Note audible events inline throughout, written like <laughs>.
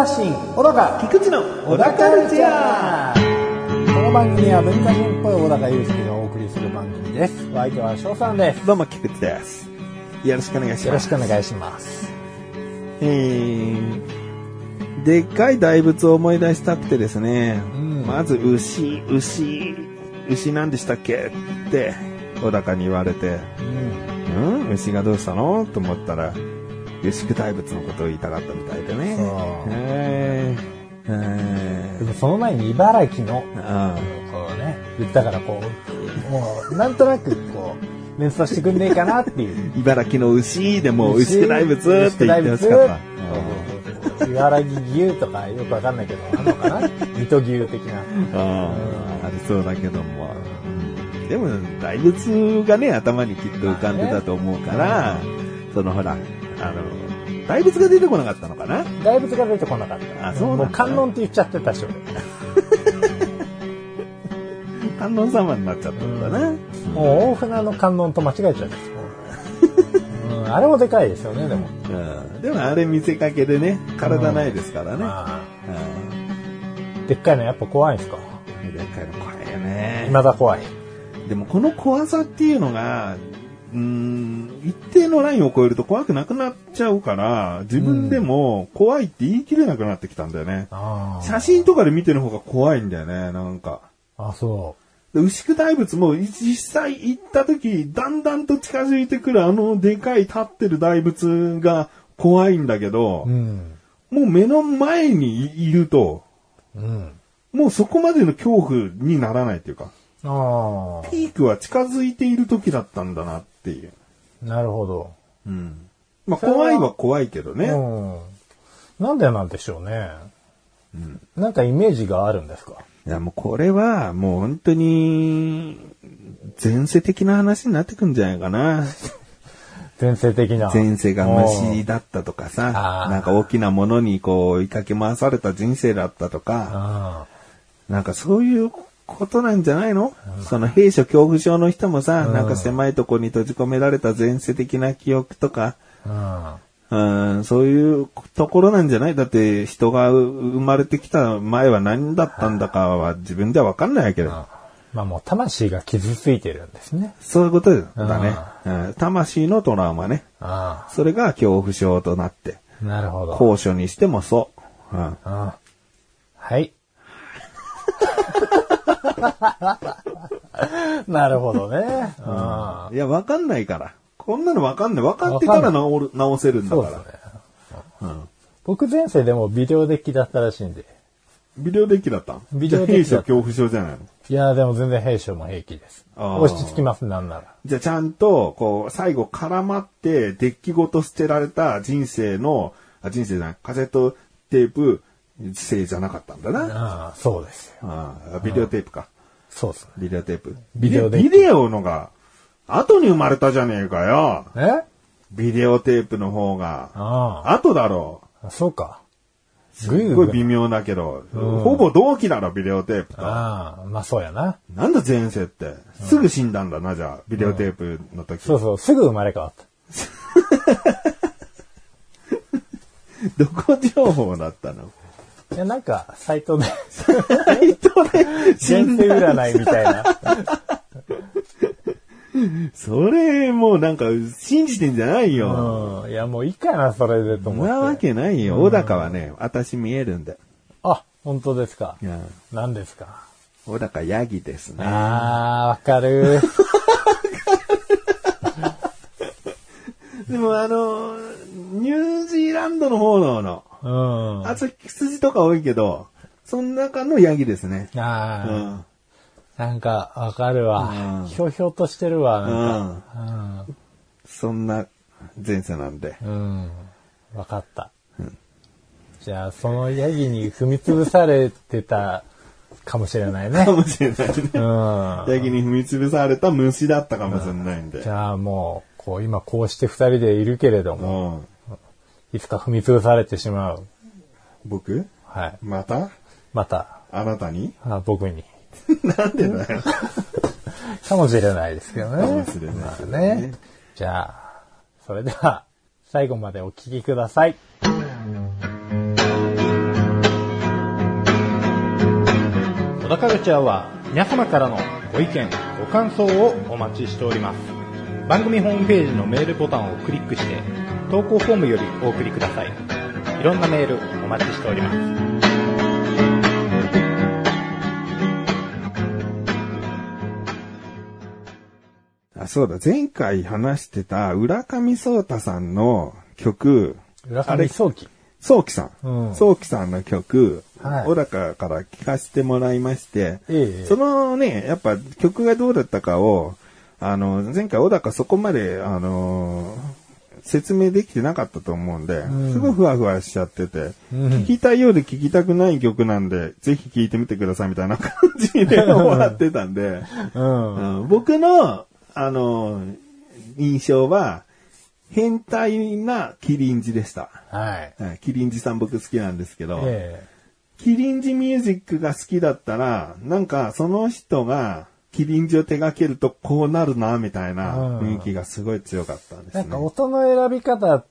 発信小高菊池の小高カルチャーこの番組は文化人っぽい小高祐介がお送りする番組です。お相手は翔さんです。どうも、菊池です。よろしくお願いします。よろしくお願いします。えー、でっかい大仏を思い出したくてですね、ん。まず牛、牛、牛なんでしたっけ？って、小高に言われて、うん。うん？牛がどうしたの？と思ったら、牛久大仏のことを言いたかったみたいでね。そう。えー。えでもその前に茨城のーあこうね言ったからこうもうなんとなくこう連想してくんねえかなっていう。ー茨城の牛でも牛久大仏って言ってほしかった。茨城牛とかよくわかんないけどあんのかな？水戸牛的な。ああ、ありそうだけども。でも、大仏がね、頭にきっと浮かんでたと思うから、そのほら、あの、大仏が出てこなかったのかな？大仏が出てこなかった。あそうなんだ。もう観音って言っちゃってたし俺 <laughs> 観音様になっちゃったんだな？もう大船の観音と間違えちゃうんです。よ、うん、あれもでかいですよねでも。うん。でもあれ見せかけでね、体ないですからね。まうあでっかいのやっぱ怖いんですか？んでっかいの怖いよね。未だ怖い。でもこの怖さっていうのが、うーん、一定のラインを超えると怖くなくなっちゃうから、自分でも怖いって言い切れなくなってきたんだよね。あ写真とかで見てる方が怖いんだよね、なんか。あそで牛久大仏も実際行った時、だんだんと近づいてくるあのでかい立ってる大仏が怖いんだけど、ううん。もう目の前にいると、うん。もうそこまでの恐怖にならないっていうか、あピークは近づいている時だったんだなっていう。あなるほどうん。まあ怖いは怖いけどね。うん。なんでなんでしょうね。なんかイメージがあるんですか？いやもうこれはもう本当に前世的な話になってくんじゃないかな。<laughs> 前世的な。前世が虫だったとかあさ、ーなんか大きなものにこう追いかけ回された人生だったとか、あなんかそういうことなんじゃないの？その兵所恐怖症の人もさ、なんか狭いとこに閉じ込められた前世的な記憶とか、あ。うん、そういうところなんじゃない？だって人が生まれてきた前は何だったんだかは自分ではわかんないわけだよ。まあもう魂が傷ついてるんですね。そういうことだね。うん魂のトラウマね。あそれが恐怖症となって。あ。なるほど。高所にしてもそう。うんはい。<laughs> なるほどね。あいや、わかんないから。こんなのわかんない。分かってから直る直せるんだそうですねから。。うん。僕前世でもビデオデッキだったらしいんで。ビデオデッキだったん？ビデオデッキじゃあ兵所恐怖症じゃないの？いや、でも全然兵所も平気です。あー落ち着きます、なんなら。じゃあちゃんと、こう、最後絡まって、デッキごと捨てられた人生の、あ、人生じゃない、カセットテープ、生じゃなかったんだな。ああ、そうですよ。ああビデオテープか。そうですね。ビデオテープ。ビデオビデオのが、後に生まれたじゃねえかよ。え？ビデオテープの方が。あ後だろあ、そうか。すっごい微妙だけど、ほぼ同期だろ、ビデオテープと。ああ、まあそうやな。なんだ前世って。すぐ死んだんだな、じゃあ、ビデオテープの時。そうそう、すぐ生まれ変わった。<laughs> どこ情報だったの？いや、なんか、サイトで、サイトで死前世んだ。占いみたいな。それ、もうなんか、信じてんじゃないよ。うん。いや、もういいかな、それでと思って。なわけないよ。小高はね、私見えるんだよ。あ、本当ですかい。や何ですか。小高ヤギですね。ああ、わかる。<laughs> でもあの、ニュージーランドの方のの、うん。ああと羊とか多いけど、その中のヤギですね。うあー、ん。なんか、わかるわうん。ひょうひょうとしてるわ、なんか。そんな前世なんで。うん。うん。わかった。じゃあ、そのヤギに踏み潰されてたかもしれないね <laughs> か。もしれないね。うん。ヤギに踏み潰された虫だったかもしれないんでじ。ゃあもう、こう、今こうして二人でいるけれども、うん。いつか踏み潰されてしまう。僕？はい。また？また、あなたに？あ僕に。<laughs> なんでだよ。<laughs> かもしれないですけどね。かもしれないまあね。じゃあ、それでは、最後までお聞きください。小田カルチャーは皆様からのご意見、ご感想をお待ちしております。番組ホームページのメールボタンをクリックして、投稿フォームよりお送りください。いろんなメールお待ちしております。あ、そうだ、前回話してた浦上壮太さんの曲、浦上早期。早期さん。うん。早期さんの曲、はい。小高から聴かせてもらいまして、ええ。そのね、やっぱ曲がどうだったかを、あの、前回小高そこまで、あの説明できてなかったと思うんで、んすごいふわふわしちゃってて、うん聞きたいようで聞きたくない曲なんで、ぜひ聴いてみてくださいみたいな感じで終わってたんで、うん。うん僕の、あの、印象は、変態なキリンジでした。はい。はいキリンジさん僕好きなんですけど、えキリンジミュージックが好きだったら、なんかその人がキリンジを手掛けるとこうなるな、みたいなうん雰囲気がすごい強かったんですね。なんか音の選び方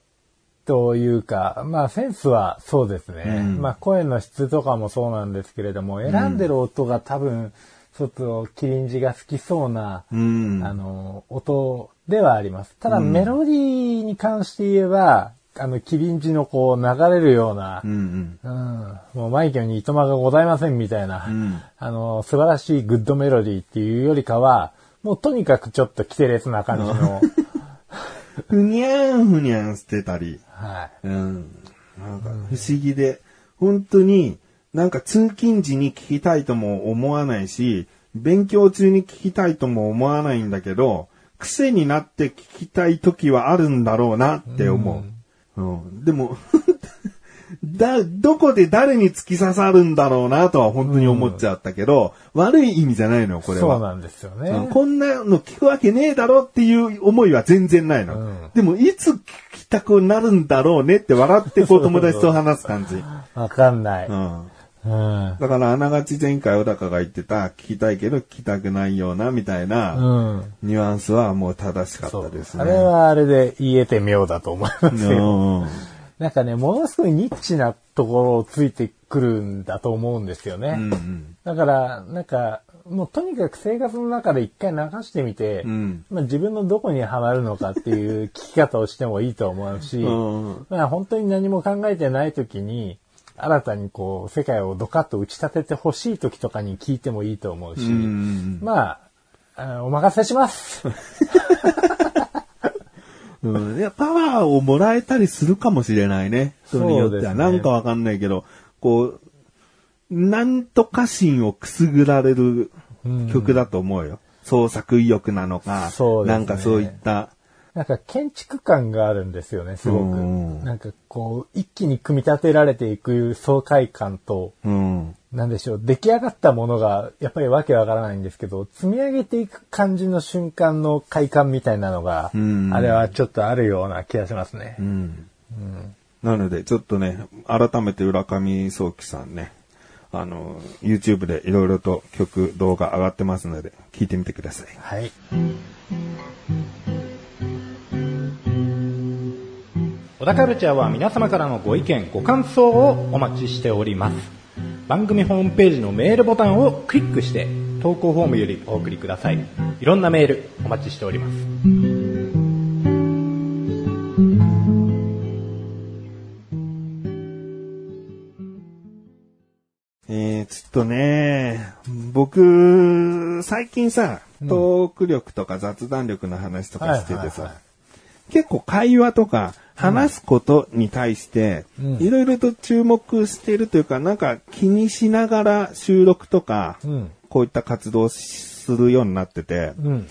というか、まあセンスはそうですね。うんまあ声の質とかもそうなんですけれども、選んでる音が多分、ちょっとキリンジが好きそうな、うん。あの、音ではあります。ただ、メロディーに関して言えば、あの、キリンジのこう流れるようなう、んうん、もう、マイケルにいとまがございませんみたいな、うんあの、素晴らしいグッドメロディーっていうよりかは、もうとにかくちょっとキテレツな感じの、ふにゃーんふにゃんしてたり、はい。うん。なんか不思議で、本当になんか通勤時に聞きたいとも思わないし、勉強中に聞きたいとも思わないんだけど、癖になって聞きたい時はあるんだろうなって思う。うん、でも、<laughs> だ、どこで誰に突き刺さるんだろうなとは本当に思っちゃったけど、悪い意味じゃないのよ、これは。そうなんですよね。うんこんなの聞くわけねえだろっていう思いは全然ないの。うんでも、いつ聞きたくなるんだろうねって笑ってこう友達と話す感じ。<laughs> わかんない。うん。うん。だから、あながち前回小高が言ってた、聞きたいけど聞きたくないような、みたいな、うん。ニュアンスはもう正しかったですね。あれはあれで言えて妙だと思いますよ。うん。なんかね、ものすごいニッチなところをついてくるんだと思うんですよね。うんうん。だから、なんか、もうとにかく生活の中で一回流してみて、うんまあ、自分のどこにハマるのかっていう聞き方をしてもいいと思うし、うんまあ、本当に何も考えてない時に、新たにこう、世界をドカッと打ち立ててほしい時とかに聞いてもいいと思うし、うんまあ、あお任せします。<laughs> うん。いや、パワーをもらえたりするかもしれないね。人によっては。ねなんかわかんないけど、こう、なんとか心をくすぐられる曲だと思うよ。創作意欲なのか、ねなんかそういった、なんか建築感があるんですよね、すごく。うんなんかこう、一気に組み立てられていく爽快感と、うん。なんでしょう、出来上がったものが、やっぱりわけわからないんですけど、積み上げていく感じの瞬間の快感みたいなのが、うんあれはちょっとあるような気がしますね。うん。なので、ちょっとね、改めて浦上早紀さんね、あの、YouTube でいろいろと曲、動画上がってますので、聞いてみてください。はい。小田カルチャーは皆様からのご意見、ご感想をお待ちしております。番組ホームページのメールボタンをクリックして、投稿フォームよりお送りください。いろんなメールお待ちしております。えー、ちょっとね、僕、最近さ、トーク力とか雑談力の話とかしててさ結構会話とか話すことに対してうん、いろいろと注目してるというか、なんか気にしながら収録とか、うん。こういった活動をするようになってて、うん。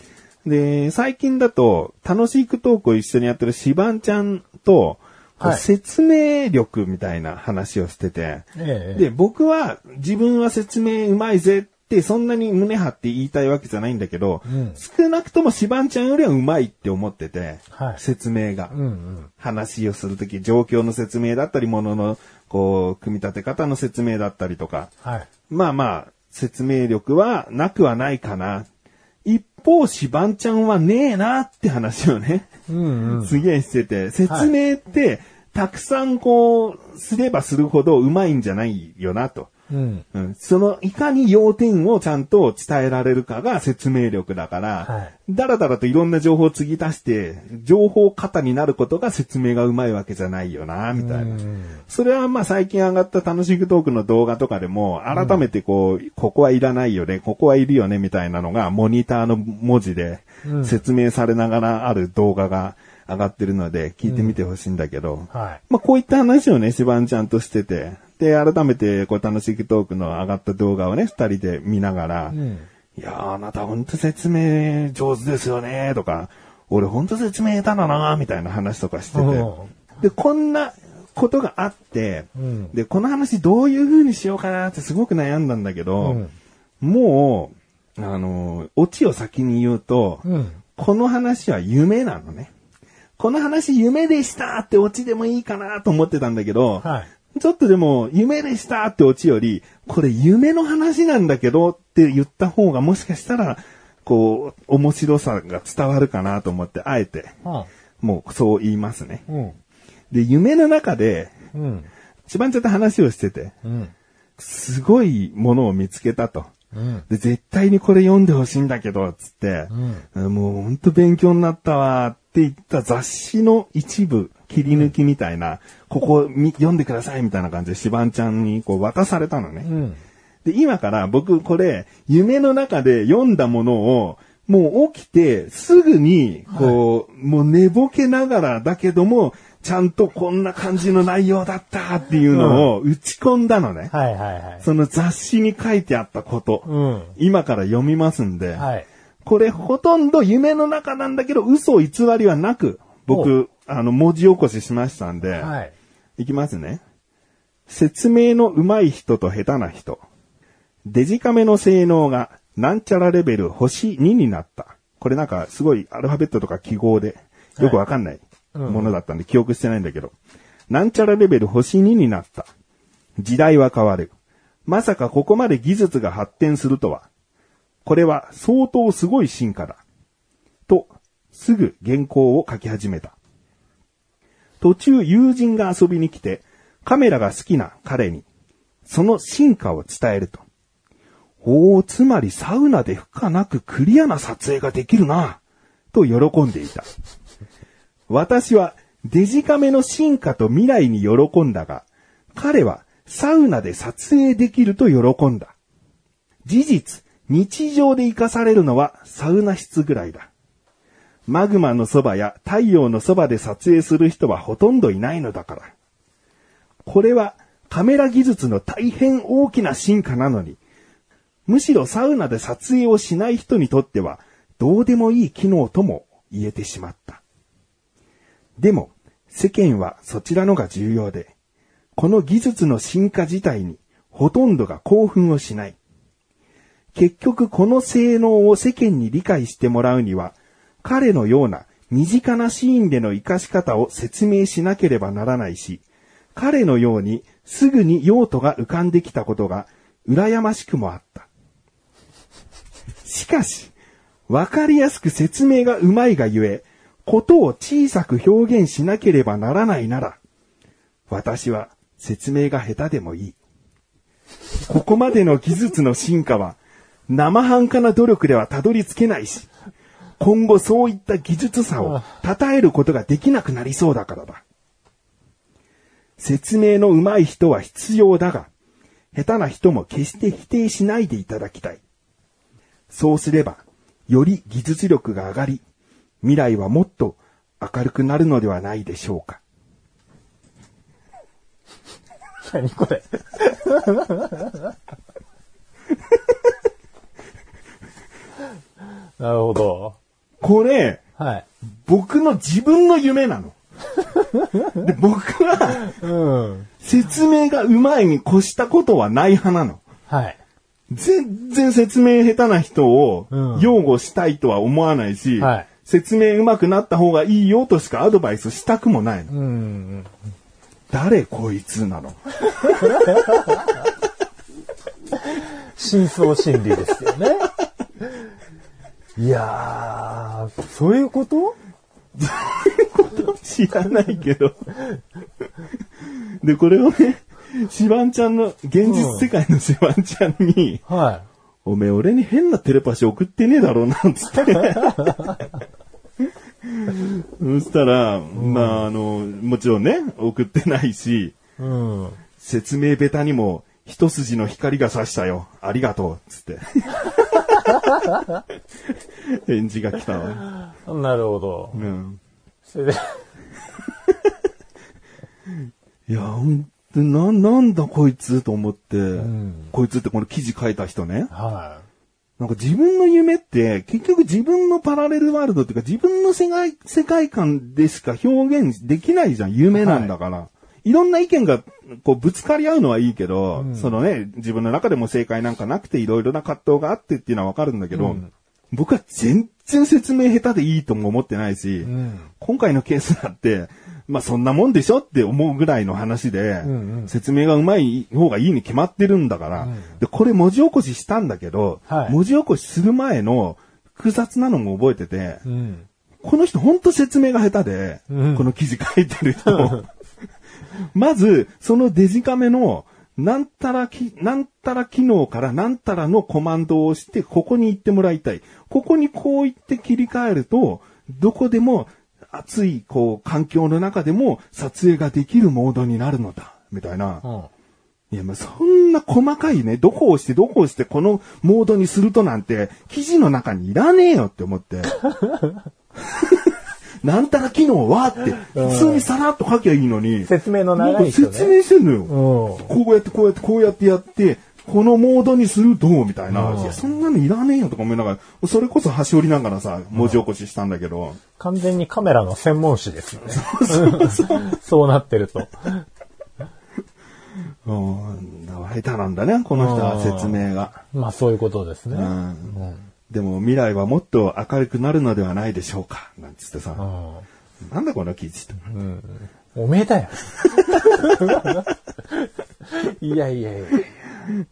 で、最近だと、楽しいクトークを一緒にやってるシバンちゃんと、説明力みたいな話をしてて、ええ。で、僕は自分は説明うまいぜってそんなに胸張って言いたいわけじゃないんだけど、うん少なくともシバンちゃんよりはうまいって思ってて、はい説明が。うんうん。話をするとき、状況の説明だったり、ものの、こう、組み立て方の説明だったりとか、はい。まあまあ、説明力はなくはないかな。一方、シバンちゃんはねえなって話をね、うんうん。すげえしてて、説明って、たくさんこう、すればするほどうまいんじゃないよなと。うん。うん、その、いかに要点をちゃんと伝えられるかが説明力だから、はい。だらだらといろんな情報を継ぎ足して、情報型になることが説明がうまいわけじゃないよな、みたいな。それはまあ最近上がった楽しくトークの動画とかでも、改めてこう、ここはいらないよね、ここはいるよね、みたいなのが、モニターの文字でうん。説明されながらある動画が上がってるので、聞いてみてほしいんだけど、はい。まあ、こういった話をね、シバンちゃんとしてて、で、改めて、こう、楽しくトークの上がった動画をね、二人で見ながら、うん。いやー、あなたほんと説明上手ですよね、とか、俺ほんと説明下手だな、みたいな話とかしててうん、で、こんなことがあって、うんで、この話どういう風にしようかなってすごく悩んだんだけど、うんもう、あのー、オチを先に言うと、うん。この話は夢なのね。この話夢でしたってオチでもいいかなと思ってたんだけど、はい。ちょっとでも夢でしたってオチより、これ夢の話なんだけどって言った方がもしかしたら、こう、面白さが伝わるかなと思って、あえて、はもうそう言いますね。うん。で、夢の中で、うん。一番ちゃんと話をしてて、うん。すごいものを見つけたと。うん。で、絶対にこれ読んでほしいんだけど、つって、もうほんと勉強になったわって言った雑誌の一部、切り抜きみたいな、ここみ読んでくださいみたいな感じでシバンちゃんにこう渡されたのね。うん。で、今から僕これ、夢の中で読んだものを、もう起きて、すぐに、こう、もう寝ぼけながらだけども、ちゃんとこんな感じの内容だったっていうのを打ち込んだのね。はいはいはい。その雑誌に書いてあったこと。うん。今から読みますんで、はい。これほとんど夢の中なんだけど、嘘偽りはなく、僕、あの、文字起こししましたんで、はい。いきますね。説明の上手い人と下手な人。デジカメの性能がなんちゃらレベル星2になった。これなんかすごいアルファベットとか記号でよくわかんないうんものだったんで記憶してないんだけど。なんちゃらレベル星2になった。時代は変わる。まさかここまで技術が発展するとは。これは相当すごい進化だ。と、すぐ原稿を書き始めた。途中友人が遊びに来て、カメラが好きな彼に、その進化を伝えると。おお、つまりサウナで負荷なくクリアな撮影ができるな、と喜んでいた。私はデジカメの進化と未来に喜んだが、彼はサウナで撮影できると喜んだ。事実、日常で活かされるのはサウナ室ぐらいだ。マグマのそばや太陽のそばで撮影する人はほとんどいないのだから。これはカメラ技術の大変大きな進化なのに、むしろサウナで撮影をしない人にとってはどうでもいい機能とも言えてしまった。でも、世間はそちらのが重要で、この技術の進化自体にほとんどが興奮をしない。結局この性能を世間に理解してもらうには、彼のような身近なシーンでの活かし方を説明しなければならないし、彼のようにすぐに用途が浮かんできたことが羨ましくもあった。しかし、わかりやすく説明がうまいがゆえ、ことを小さく表現しなければならないなら、私は説明が下手でもいい。ここまでの技術の進化は、生半可な努力ではたどり着けないし、今後そういった技術差を称えることができなくなりそうだからだ。説明の上手い人は必要だが、下手な人も決して否定しないでいただきたい。そうすれば、より技術力が上がり、未来はもっと明るくなるのではないでしょうか。何これ？<laughs> なるほど。これ、はい。僕の自分の夢なの。<laughs> で僕は、うん。説明が上手いに越したことはない派なの。はい。全然説明下手な人をうん擁護したいとは思わないし、はい説明上手くなった方がいいよとしかアドバイスしたくもないの。うん。誰こいつなの？真相心理ですよね。いやー、そういうこと？知らないけど。で、これをね、シバンちゃんの、現実世界のシバンちゃんに、はおめえ俺に変なテレパシー送ってねえだろうな、つって。そしたら、まあ、あの、もちろんね、送ってないし、い。うん。説明ベタにも、一筋の光が差したよ。ありがとう。つって。<laughs> 返事が来たわ。なるほど。うん。それで、<laughs> いや、ほんと、な、なんだこいつと思って、んこいつってこの記事書いた人ね。はなんか自分の夢って、結局自分のパラレルワールドっていうか自分の世界、世界観でしか表現できないじゃん。夢なんだから。い、ろんな意見がこうぶつかり合うのはいいけど、そのね、自分の中でも正解なんかなくていろいろな葛藤があってっていうのはわかるんだけど、うん僕は全然説明下手でいいとも思ってないし、い。うん。今回のケースだって、まあそんなもんでしょって思うぐらいの話で、んうん説明がうまい方がいいに決まってるんだから、で、これ文字起こししたんだけど、はい文字起こしする前の複雑なのも覚えてて、うん。この人ほんと説明が下手で、うんこの記事書いてる人。<laughs> まず、そのデジカメの、なんたらき、なんたら機能からなんたらのコマンドを押して、ここに行ってもらいたい。ここにこう言って切り替えると、どこでも暑い、こう、環境の中でも撮影ができるモードになるのだ。みたいな。うん。いや、まあ、そんな細かいね、どこを押してどこを押してこのモードにするとなんて、記事の中にいらねえよって思って。<laughs> なんたら機能はって、普通にさらっと書きゃいいのに。説明の長い人ね。説明してんのよ。うん。こうやってこうやってこうやってやって、このモードにすると、みたいな。うんいや、そんなのいらねえよとか思いながら、それこそ端折りながらさ、文字起こししたんだけど。完全にカメラの専門誌ですよね。そう <laughs> なってると。<laughs> うん、下手なんだね、この人は説明が。まあそういうことですね。ううん。ん。でも未来はもっと明るくなるのではないでしょうか。なんつってさ。なんだこの記事って。うん。おめえだよ。<laughs> いやいやいや。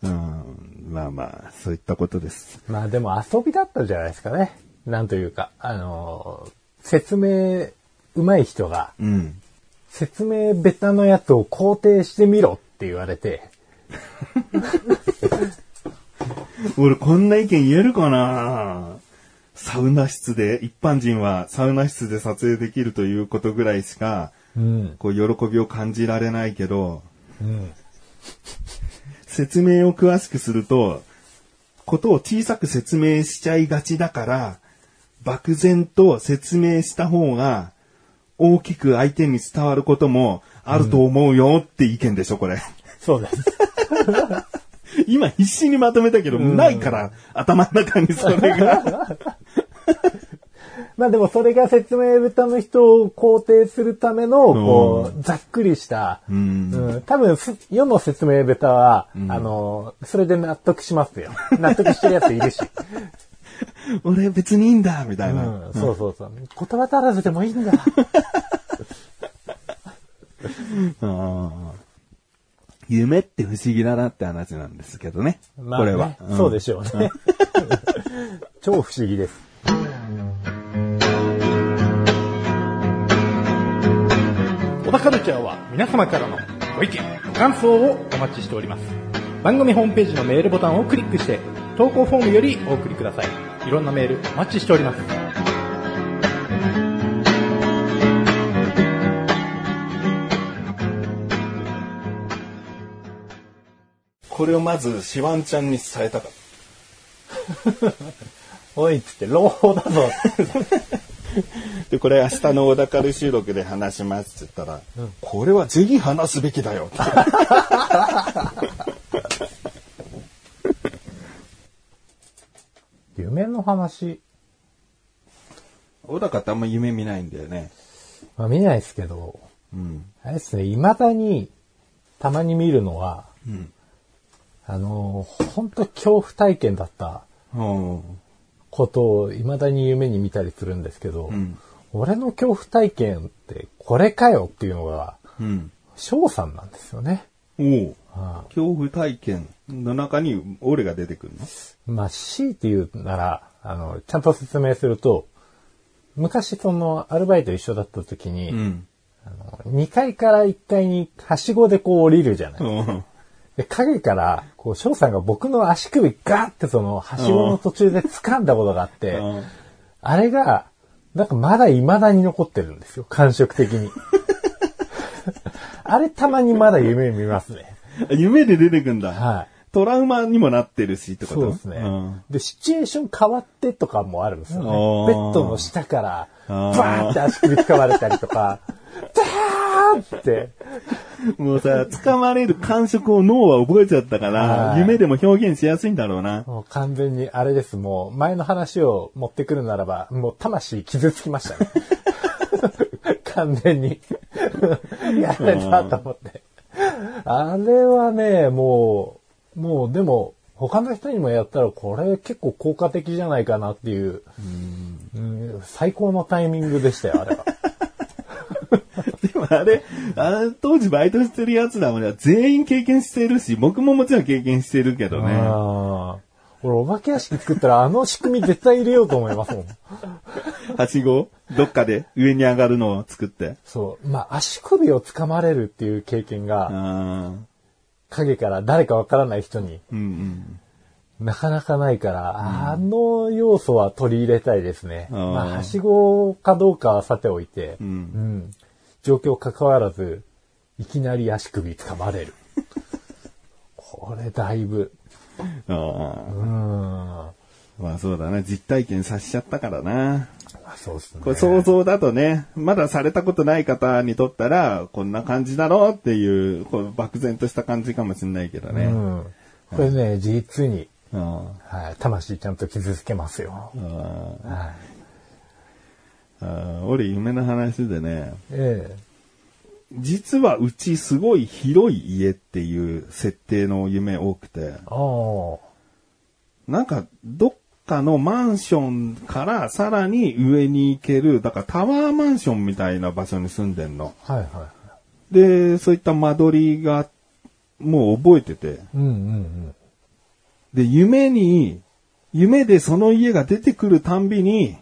うん。まあまあ、そういったことです。まあでも遊びだったじゃないですかね。なんというか、あのー説明上手い人が、うん。説明ベタのやつを肯定してみろって言われて、<laughs> <laughs> 俺こんな意見言えるかな？サウナ室で、一般人はサウナ室で撮影できるということぐらいしか、うん。こう喜びを感じられないけど、うん。説明を詳しくすると、ことを小さく説明しちゃいがちだから、漠然と説明した方が、大きく相手に伝わることもあると思うよって意見でしょ、これ。そうです。今必死にまとめたけど、ないから、頭の中にそれが。<laughs> まあでもそれが説明ベタの人を肯定するための、こう、ざっくりした、うんうん多分す、世の説明ベタは、あの、それで納得しますよ。納得してるやついるし。<laughs> 俺別にいいんだ、みたいな。うん、そうそうそう。言葉足らずでもいいんだ。<laughs> あー夢って不思議だなって話なんですけどね。まあねこれは。そうでしょうね。<laughs> 超不思議です。小田カルチャーは皆様からのご意見、ご感想をお待ちしております。番組ホームページのメールボタンをクリックして、投稿フォームよりお送りください。いろんなメールお待ちしております。これをまず、シワンちゃんに伝えたかった。<laughs> おいっつって、朗報だぞ。<laughs> で、これ明日の小田カル収録で話しますって言ったら、これはぜひ話すべきだよって。<laughs> 夢の話、小高ってあんま夢見ないんだよね。まあ見ないですけど、うん。あれですね、未だに、たまに見るのは、うん。あの、本当恐怖体験だったうん。ことを未だに夢に見たりするんですけど、ん俺の恐怖体験ってこれかよっていうのが、うん。翔さんなんですよね。おう恐怖体験の中に俺が出てくるの？まあ、強いて言うなら、あの、ちゃんと説明すると、昔その、アルバイト一緒だった時に、ん。あの2階から1階にはしごでこう降りるじゃない。うん。で、影から、こう、翔さんが僕の足首ガーってその、はしごの途中で掴んだことがあって、うんあれが、なんかまだ未だに残ってるんですよ、感触的に。<laughs> あれたまにまだ夢見ますね。夢で出てくんだ。はい。トラウマにもなってるしってこと？そうですね、んで、シチュエーション変わってとかもあるんですよね。ベッドの下から、バーって足首掴まれたりとか、ダーって、もうさ、掴まれる感触を脳は覚えちゃったから、はい夢でも表現しやすいんだろうな。もう完全にあれです。もう前の話を持ってくるならば、もう魂傷つきましたね。<laughs> 完全に。やられたと思って。あれはね、もう、もうでも、他の人にもやったらこれ結構効果的じゃないかなっていう、うん最高のタイミングでしたよ、あれは。<laughs> あれ、あれ当時バイトしてる奴らもね、全員経験してるし、僕ももちろん経験してるけどね。俺、お化け屋敷作ったらあの仕組み絶対入れようと思いますもん。はしご？どっかで？上に上がるのを作って。そう。まあ、足首を掴まれるっていう経験が、あ影から誰かわからない人にーうんなかなかないから、あの要素は取り入れたいですね。まあ、はしごかどうかはさておいて、うん。う。うんん状況関わらず、いきなり足首掴まれる。<laughs> これだいぶ、あうん。あ。まあそうだな。実体験させちゃったからな。あそうですね。これ想像だとね、まだされたことない方にとったら、こんな感じだろうっていう、こう漠然とした感じかもしれないけどね。うん。これね、実に、うんはい、魂ちゃんと傷つけますよ。あはい。ーあー俺夢の話でね、え実はうちすごい広い家っていう設定の夢多くて。なんかどっかのマンションからさらに上に行ける、だからタワーマンションみたいな場所に住んでんの。はいはで、そういった間取りがもう覚えてて、い。うんうんうん。で、夢に、夢でその家が出てくるたんびに、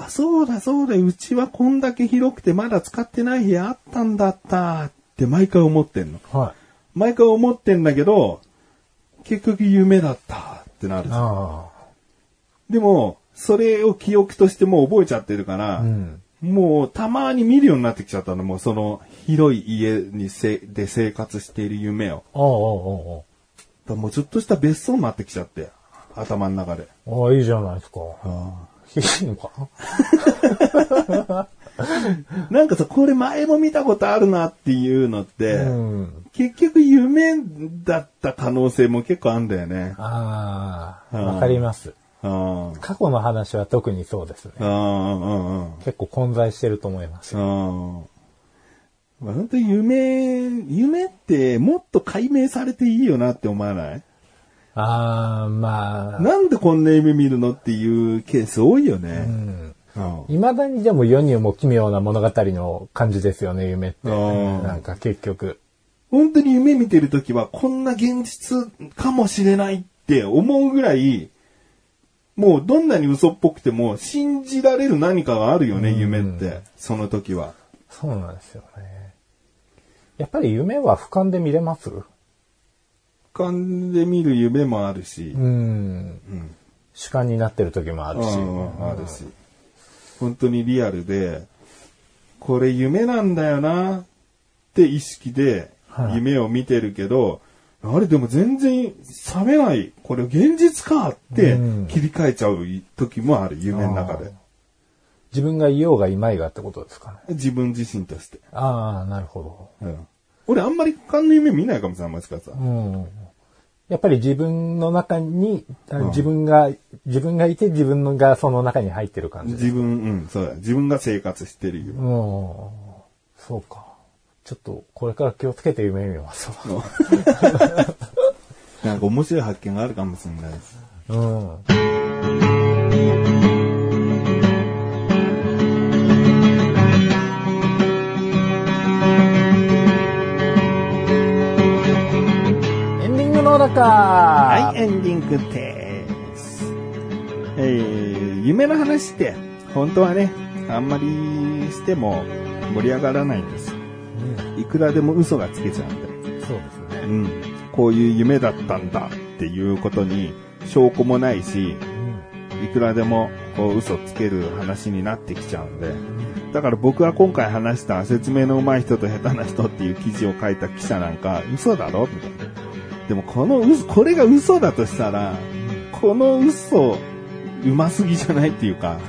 あ、そうだそうだ、うちはこんだけ広くてまだ使ってない部屋あったんだったって毎回思ってんの。はい。毎回思ってんだけど、結局夢だったってなるじゃんあでも、それを記憶としてもう覚えちゃってるから、あ。うん。もうたまに見るようになってきちゃったの、もうその広い家にせで生活している夢を。ああ、あだからもうちょっとした別荘になってきちゃって、頭の中で。あ、ああ。ああ、いいじゃないですか。あいいのか？あ <laughs> なんかさ、これ前も見たことあるなっていうのって、うん。結局夢だった可能性も結構あんだよね。ああ、うんわかります。あ過去の話は特にそうですね。結構混在してると思います。まあ、本当に夢、夢ってもっと解明されていいよなって思わない？ああ、まあ、なんでこんな夢見るのっていうケース多いようね。ん。うん。未だにでも世にも奇妙な物語の感じですよね、夢って。うんなんか結局。本当に夢見てるときはこんな現実かもしれないって思うぐらい、もうどんなに嘘っぽくても信じられる何かがあるよね、うん夢って。その時は。そうなんですよね。やっぱり夢は俯瞰で見れます？俯瞰で見る夢もあるし。うん。うん主観になってる時もあるし。うんあるし。本当にリアルで、これ夢なんだよなって意識ではい夢を見てるけど、あれでも全然覚めない。これ現実かってうん切り替えちゃう時もある、夢の中で。自分がいようがいまいがってことですかね。自分自身として。ああ、なるほうん俺あんまり俯瞰の夢見ないかもしれない、もしかしたらど。うん。やっぱり自分の中に、あ自分が、自分がいて自分がその中に入ってる感じ。自分、うん、そうだ。自分が生活してる夢。うん。そうか。ちょっと、これから気をつけて夢見ますわ。<laughs> なんか面白い発見があるかもしれないです。うん。のだかはい、エンディングです。えー、夢の話って、本当はね、あんまりしても盛り上がらないんです。いくらでも嘘がつけちゃうんで。そうですね。うん。こういう夢だったんだっていうことに証拠もないし、いくらでもこう嘘つける話になってきちゃうんで。だから僕は今回話した説明の上手い人と下手な人っていう記事を書いた記者なんか嘘だろ？みたいな。でもこの嘘、これが嘘だとしたら、この嘘、うますぎじゃないっていうか、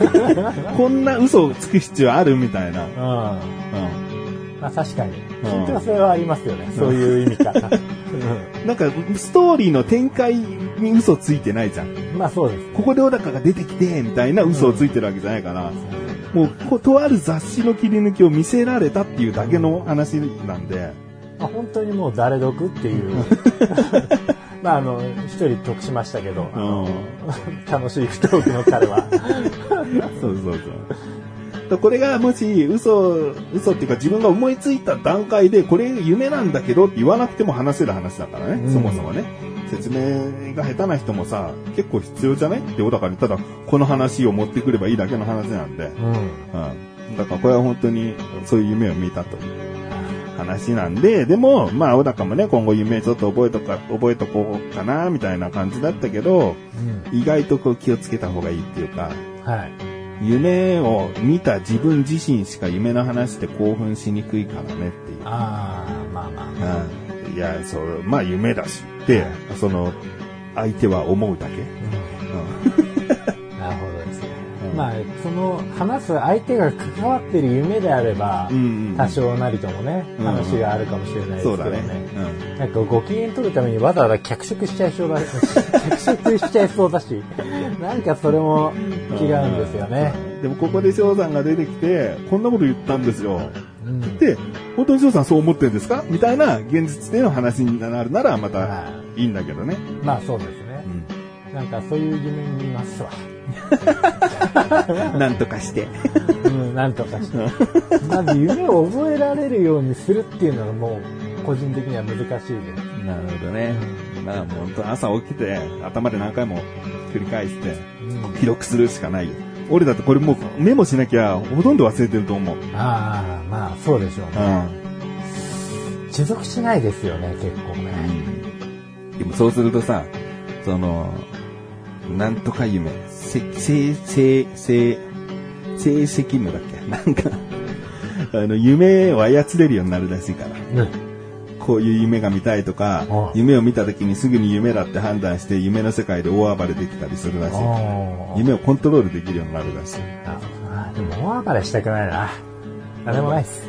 <laughs> こんな嘘をつく必要あるみたいな。うん。うん。うん。まあ確かに。緊張性はありますよね。そういう意味から。<laughs> なんか、ストーリーの展開に嘘ついてないじゃん。うんまあそうです。ここで小高が出てきて、みたいな嘘をついてるわけじゃないから、もう、こうとある雑誌の切り抜きを見せられたっていうだけの話なんで、まあ、本当にもう誰得っていう。<laughs> まああの、一人得しましたけど、楽しい不トークの彼は。そうそうそう。だこれがもし嘘、嘘っていうか自分が思いついた段階でこれ夢なんだけどって言わなくても話せる話だからね、うんそもそもね。説明が下手な人もさ、結構必要じゃないって小高にただこの話を持ってくればいいだけの話なんで。うん。うん。だからこれは本当にそういう夢を見たという話なんで、でも、まあ、小高もね、今後夢ちょっと覚えとか、覚えとこうかな、みたいな感じだったけど、うん。意外とこう気をつけた方がいいっていうか、はい。夢を見た自分自身しか夢の話って興奮しにくいからねっていう。ああ、まあまあ。うん。いや、そう、まあ夢だしって、その、相手は思うだけ。うんまあ、その話す相手が関わってる夢であれば、うんうん多少なりともね、うん話があるかもしれないですけどね。そうだね。なんかご機嫌取るためにわざわざ脚色しちゃいそうだ、<laughs> 脚色しちゃいそうだし、なんかそれも違うんですよね。うんでもここで翔さんが出てきて、こんなこと言ったんですよ。うん。で、本当に翔さんそう思ってるんですか？みたいな現実での話になるならまたはいいんだけどね。まあそうですねう。んなんかそういう夢見ますわ。なんとかして。うん、なんとかして。まず夢を覚えられるようにするっていうのがもう、個人的には難しいです。なるほどね。まあもう本当朝起きて頭で何回も繰り返してうん。記録するしかないよ。俺だってこれもうメモしなきゃほとんど忘れてると思う。ああ、まあそうでしょうね。持続しないですよね、結構ね。でもそうするとさ、その、なんとか夢、せ、せ、せ、せ、成績夢だっけ？なんか、<laughs> あの、夢を操れるようになるらしいから。うん。こういう夢が見たいとかああ、夢を見た時にすぐに夢だって判断して夢の世界で大暴れできたりするらしい。夢をコントロールできるようになるらしい。ああでも大暴れしたくないな。なんでもないっす。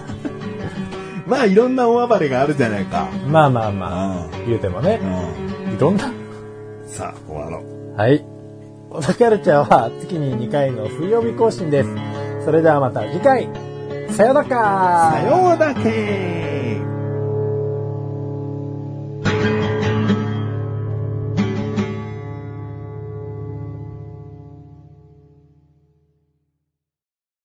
<laughs> まあいろんな大暴れがあるじゃないか。まあまあまあ、あ言うてもね、うん。いろんな？さあ、終わろう。はい。小田カルチャーは月に2回の水曜日更新です。それではまた次回、さよなら。さようだけ